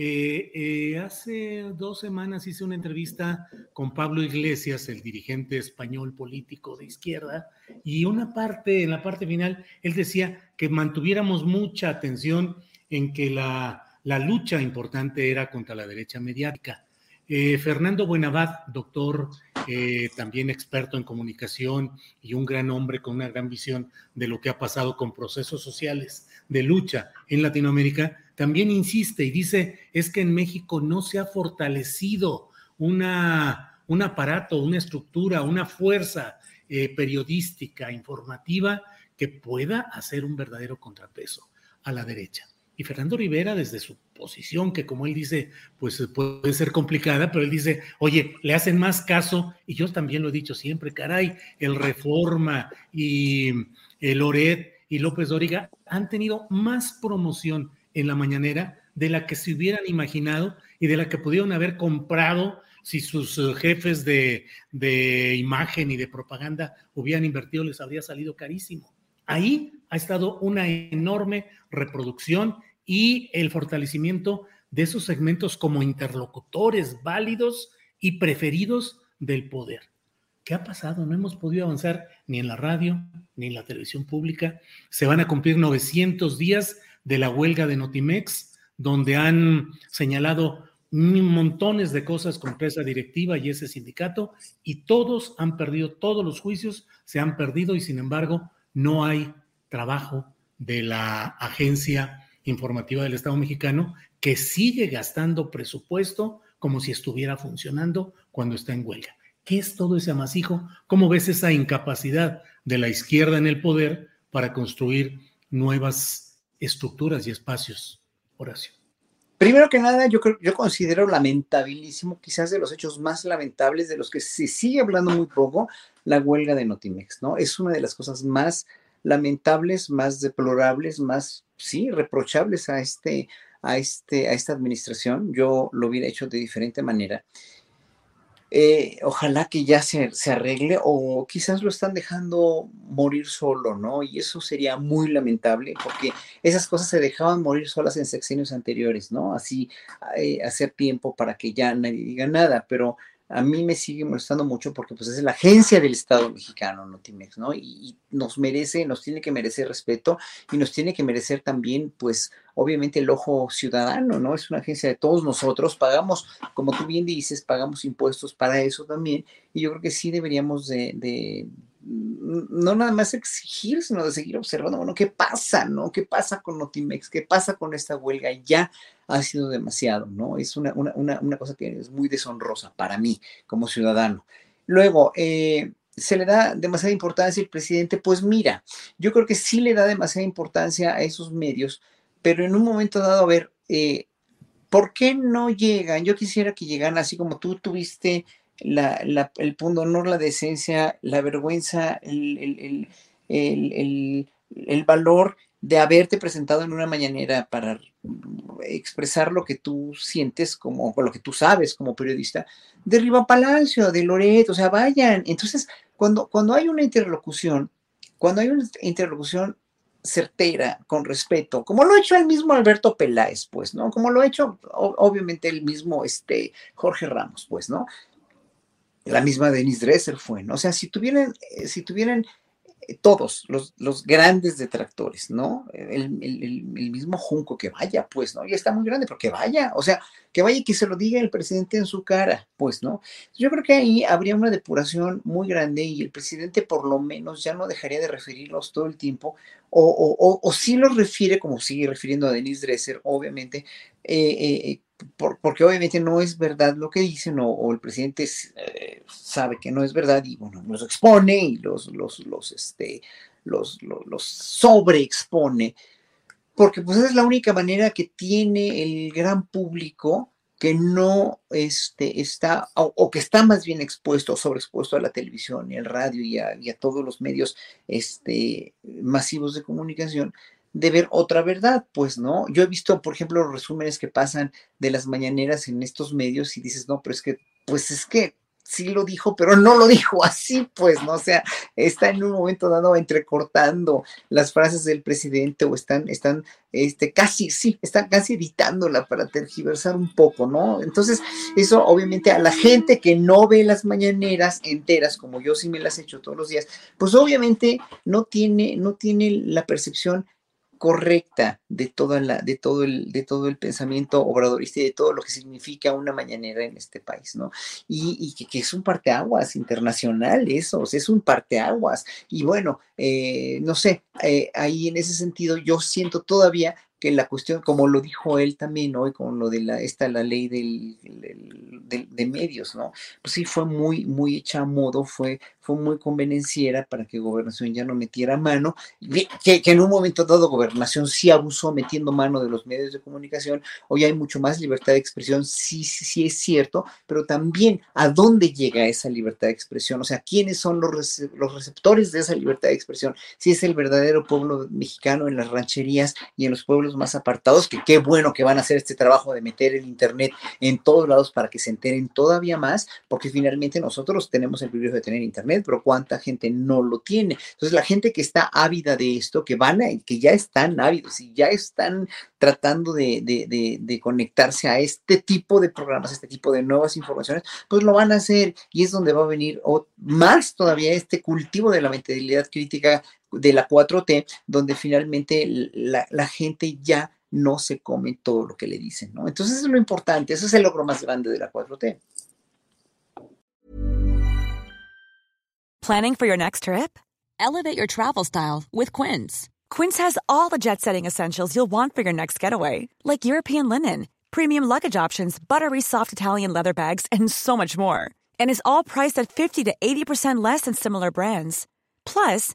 Eh, eh, hace dos semanas hice una entrevista con Pablo Iglesias, el dirigente español político de izquierda, y una parte, en la parte final, él decía que mantuviéramos mucha atención en que la, lucha importante era contra la derecha mediática. Eh, Fernando Buenavad, doctor, también experto en comunicación y un gran hombre con una gran visión de lo que ha pasado con procesos sociales de lucha en Latinoamérica, también insiste y dice, es que en México no se ha fortalecido una, un aparato, una estructura, una fuerza eh, periodística, informativa, que pueda hacer un verdadero contrapeso a la derecha. Y Fernando Rivera, desde su posición, que como él dice, pues puede ser complicada, pero él dice, oye, le hacen más caso, y yo también lo he dicho siempre, caray, el Reforma y el Loret y López Dóriga han tenido más promoción en la mañanera de la que se hubieran imaginado y de la que pudieron haber comprado si sus eh, jefes de, de, imagen y de propaganda hubieran invertido, les habría salido carísimo. Ahí ha estado una enorme reproducción y el fortalecimiento de esos segmentos como interlocutores válidos y preferidos del poder. ¿Qué ha pasado? No hemos podido avanzar ni en la radio, ni en la televisión pública. Se van a cumplir 900 días de la huelga de Notimex, donde han señalado montones de cosas con esa directiva y ese sindicato, y todos han perdido, todos los juicios se han perdido y sin embargo no hay trabajo de la agencia informativa del Estado mexicano que sigue gastando presupuesto como si estuviera funcionando cuando está en huelga. ¿Qué es todo ese amasijo? ¿Cómo ves esa incapacidad de la izquierda en el poder para construir nuevas estructuras y espacios, Horacio? Primero que nada, yo creo, yo considero lamentabilísimo, quizás de los hechos más lamentables de los que se sigue hablando muy poco, la huelga de Notimex, ¿no? Es una de las cosas más lamentables, más deplorables, más, sí, reprochables a este, a este, a esta administración. Yo lo hubiera hecho de diferente manera. Eh, ojalá que ya se, se, arregle o quizás lo están dejando morir solo, ¿no? Y eso sería muy lamentable porque esas cosas se dejaban morir solas en sexenios anteriores, ¿no? Así eh, hacer tiempo para que ya nadie diga nada, pero a mí me sigue molestando mucho porque pues es la agencia del Estado mexicano, Notimex, ¿no? Y, nos merece, nos tiene que merecer respeto y nos tiene que merecer también, pues, obviamente el ojo ciudadano, ¿no? Es una agencia de todos nosotros, pagamos, como tú bien dices, pagamos impuestos para eso también y yo creo que sí deberíamos de, de no nada más exigir, sino de seguir observando, bueno, ¿qué pasa, no? ¿Qué pasa con Notimex? ¿Qué pasa con esta huelga? Ya ha sido demasiado, ¿no? Es una, cosa que es muy deshonrosa para mí como ciudadano. Luego, eh, se le da demasiada importancia al presidente, pues mira, yo creo que sí le da demasiada importancia a esos medios, pero en un momento dado, a ver, eh, ¿por qué no llegan? Yo quisiera que llegaran así como tú tuviste el punto honor, la decencia, la vergüenza, el, el valor de haberte presentado en una mañanera para expresar lo que tú sientes como, o lo que tú sabes como periodista, de Riva Palacio, de Loreto, o sea, vayan. Entonces, cuando, cuando hay una interlocución, cuando hay una interlocución certera, con respeto, como lo ha hecho el mismo Alberto Peláez, pues, ¿no? Como lo ha hecho obviamente el mismo este, Jorge Ramos, pues, ¿no? La misma Denise Dresser fue, ¿no? O sea, si tuvieran, eh, si tuvieran todos los, los, grandes detractores, ¿no? El, mismo Junco, que vaya, pues, ¿no? Ya está muy grande, pero que vaya, o sea, que vaya y que se lo diga el presidente en su cara, pues, ¿no? Yo creo que ahí habría una depuración muy grande y el presidente por lo menos ya no dejaría de referirlos todo el tiempo, o, o, o, sí los refiere, como sigue refiriendo a Denise Dresser, obviamente, eh, eh, porque obviamente no es verdad lo que dicen o, el presidente eh, sabe que no es verdad y bueno, los expone y los, los, los, este, los, los, sobreexpone, porque pues es la única manera que tiene el gran público que no este, está, o, que está más bien expuesto, sobreexpuesto a la televisión y al radio y a, y a todos los medios este, masivos de comunicación, de ver otra verdad, pues, ¿no? Yo he visto, por ejemplo, los resúmenes que pasan de las mañaneras en estos medios y dices, no, pero es que, pues es que sí lo dijo, pero no lo dijo así, pues, ¿no? O sea, está en un momento dado entrecortando las frases del presidente o están, están, este, casi, sí, están casi editándola para tergiversar un poco, ¿no? Entonces, eso obviamente a la gente que no ve las mañaneras enteras, como yo sí me las he hecho todos los días, pues obviamente no tiene, no tiene la percepción correcta de, toda la, de, todo el, de todo el pensamiento obradorista y de todo lo que significa una mañanera en este país, ¿no? Y, que, es un parteaguas internacional eso, es un parteaguas. Y bueno, eh, no sé, eh, ahí en ese sentido yo siento todavía que la cuestión, como lo dijo él también hoy con lo de la, esta, la ley del, de medios, ¿no? Pues sí, fue muy, muy hecha a modo, fue, fue muy convenenciera para que Gobernación ya no metiera mano, que, que, en un momento dado Gobernación sí abusó metiendo mano de los medios de comunicación, hoy hay mucho más libertad de expresión, sí, sí, sí es cierto, pero también a dónde llega esa libertad de expresión, o sea, quiénes son los, los receptores de esa libertad de expresión, si es el verdadero pueblo mexicano en las rancherías y en los pueblos más apartados, que qué bueno que van a hacer este trabajo de meter el Internet en todos lados para que se enteren todavía más, porque finalmente nosotros tenemos el privilegio de tener Internet, pero cuánta gente no lo tiene. Entonces, la gente que está ávida de esto, que van a, que ya están ávidos y ya están tratando de, de, de, conectarse a este tipo de programas, este tipo de nuevas informaciones, pues lo van a hacer y es donde va a venir más todavía este cultivo de la mentalidad crítica de la 4T, donde finalmente la, la, gente ya no se come todo lo que le dicen, ¿no? Entonces eso es lo importante, eso es el logro más grande de la 4T. Planning for your next trip? Elevate your travel style with Quince. Quince has all the jet-setting essentials you'll want for your next getaway, like European linen, premium luggage options, buttery soft Italian leather bags, and so much more. And is all priced at 50 to 80% less than similar brands. Plus,